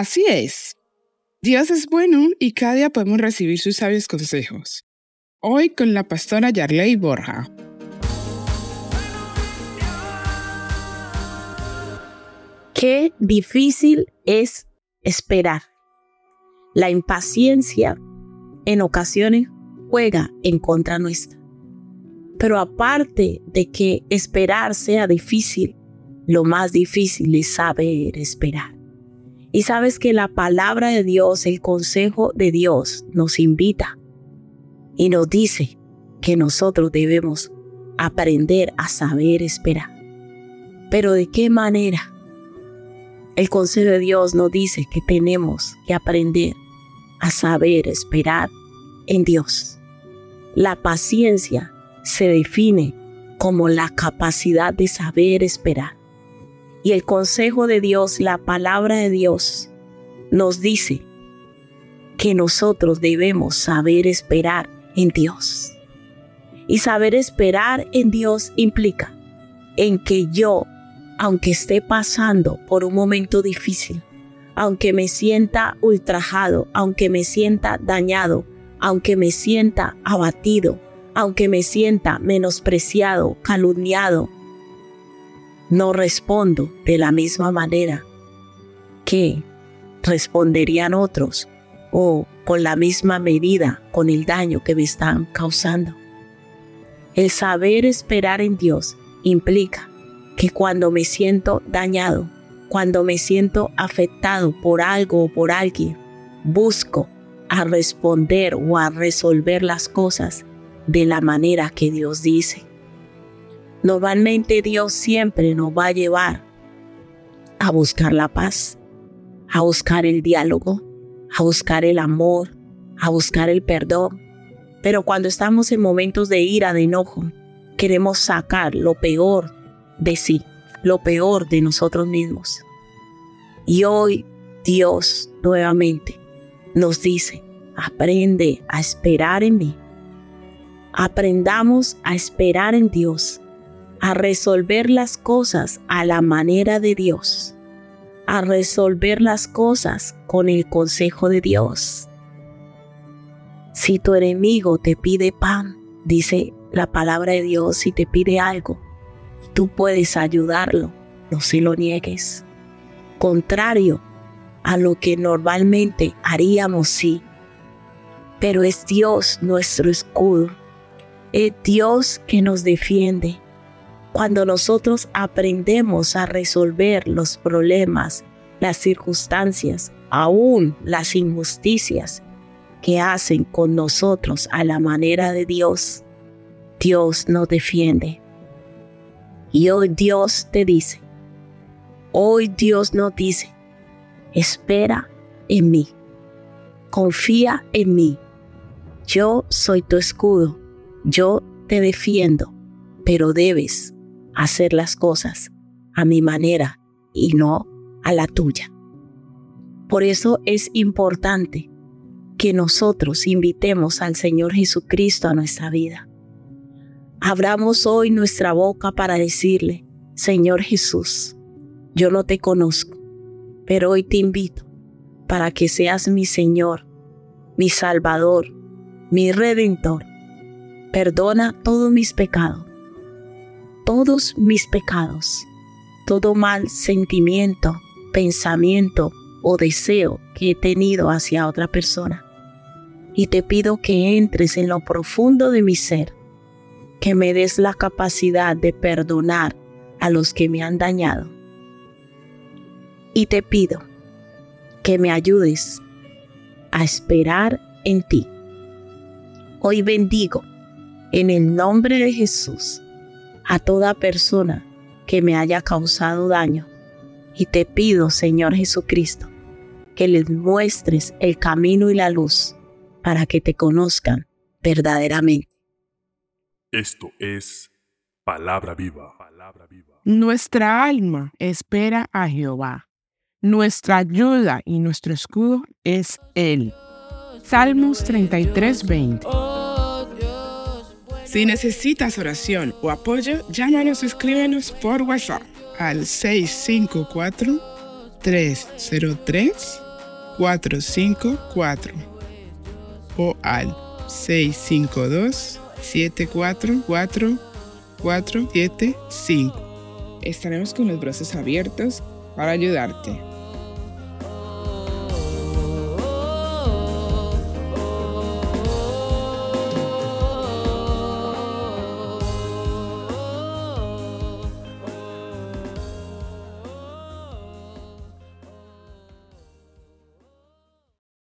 Así es. Dios es bueno y cada día podemos recibir sus sabios consejos. Hoy con la pastora Yarley Borja. Qué difícil es esperar. La impaciencia en ocasiones juega en contra nuestra. Pero aparte de que esperar sea difícil, lo más difícil es saber esperar. Y sabes que la palabra de Dios, el consejo de Dios nos invita y nos dice que nosotros debemos aprender a saber esperar. Pero ¿de qué manera? El consejo de Dios nos dice que tenemos que aprender a saber esperar en Dios. La paciencia se define como la capacidad de saber esperar. Y el consejo de Dios, la palabra de Dios, nos dice que nosotros debemos saber esperar en Dios. Y saber esperar en Dios implica en que yo, aunque esté pasando por un momento difícil, aunque me sienta ultrajado, aunque me sienta dañado, aunque me sienta abatido, aunque me sienta menospreciado, calumniado, no respondo de la misma manera que responderían otros o con la misma medida con el daño que me están causando. El saber esperar en Dios implica que cuando me siento dañado, cuando me siento afectado por algo o por alguien, busco a responder o a resolver las cosas de la manera que Dios dice. Normalmente Dios siempre nos va a llevar a buscar la paz, a buscar el diálogo, a buscar el amor, a buscar el perdón. Pero cuando estamos en momentos de ira, de enojo, queremos sacar lo peor de sí, lo peor de nosotros mismos. Y hoy Dios nuevamente nos dice, aprende a esperar en mí. Aprendamos a esperar en Dios a resolver las cosas a la manera de Dios, a resolver las cosas con el consejo de Dios. Si tu enemigo te pide pan, dice la palabra de Dios, si te pide algo, tú puedes ayudarlo, no se lo niegues. Contrario a lo que normalmente haríamos, sí. Pero es Dios nuestro escudo. Es Dios que nos defiende cuando nosotros aprendemos a resolver los problemas, las circunstancias, aún las injusticias que hacen con nosotros a la manera de Dios, Dios nos defiende. Y hoy Dios te dice, hoy Dios nos dice, espera en mí, confía en mí, yo soy tu escudo, yo te defiendo, pero debes hacer las cosas a mi manera y no a la tuya. Por eso es importante que nosotros invitemos al Señor Jesucristo a nuestra vida. Abramos hoy nuestra boca para decirle, Señor Jesús, yo no te conozco, pero hoy te invito para que seas mi Señor, mi Salvador, mi Redentor. Perdona todos mis pecados todos mis pecados, todo mal sentimiento, pensamiento o deseo que he tenido hacia otra persona. Y te pido que entres en lo profundo de mi ser, que me des la capacidad de perdonar a los que me han dañado. Y te pido que me ayudes a esperar en ti. Hoy bendigo en el nombre de Jesús a toda persona que me haya causado daño. Y te pido, Señor Jesucristo, que les muestres el camino y la luz para que te conozcan verdaderamente. Esto es palabra viva. Nuestra alma espera a Jehová. Nuestra ayuda y nuestro escudo es Él. Salmos 33, 20. Si necesitas oración o apoyo, llámanos o escríbenos por WhatsApp al 654 303 454 o al 652 744 475. Estaremos con los brazos abiertos para ayudarte.